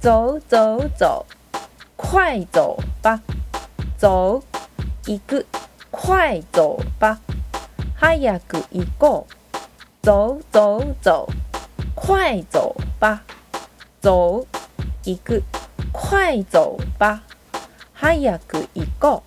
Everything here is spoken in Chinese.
走走走。快走吧。走一个。快走吧。早呀狗一个。走走走。快走吧。走一个。快走吧。早呀狗一个。